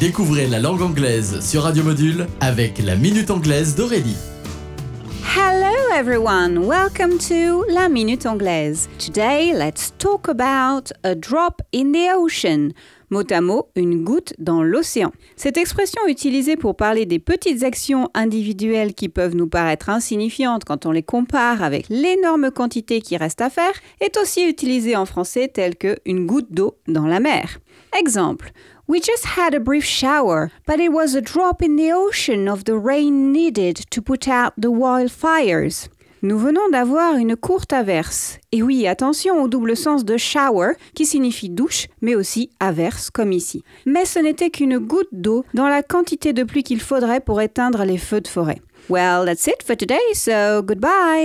Découvrez la langue anglaise sur Radio Module avec la Minute Anglaise d'Aurélie. Hello everyone, welcome to La Minute Anglaise. Today, let's talk about a drop in the ocean. Mot à mot, une goutte dans l'océan. Cette expression utilisée pour parler des petites actions individuelles qui peuvent nous paraître insignifiantes quand on les compare avec l'énorme quantité qui reste à faire est aussi utilisée en français telle que une goutte d'eau dans la mer. Exemple. We just had a brief shower, but it was a drop in the ocean of the rain needed to put out the wildfires. Nous venons d'avoir une courte averse. Et oui, attention au double sens de shower qui signifie douche, mais aussi averse comme ici. Mais ce n'était qu'une goutte d'eau dans la quantité de pluie qu'il faudrait pour éteindre les feux de forêt. Well, that's it for today, so goodbye!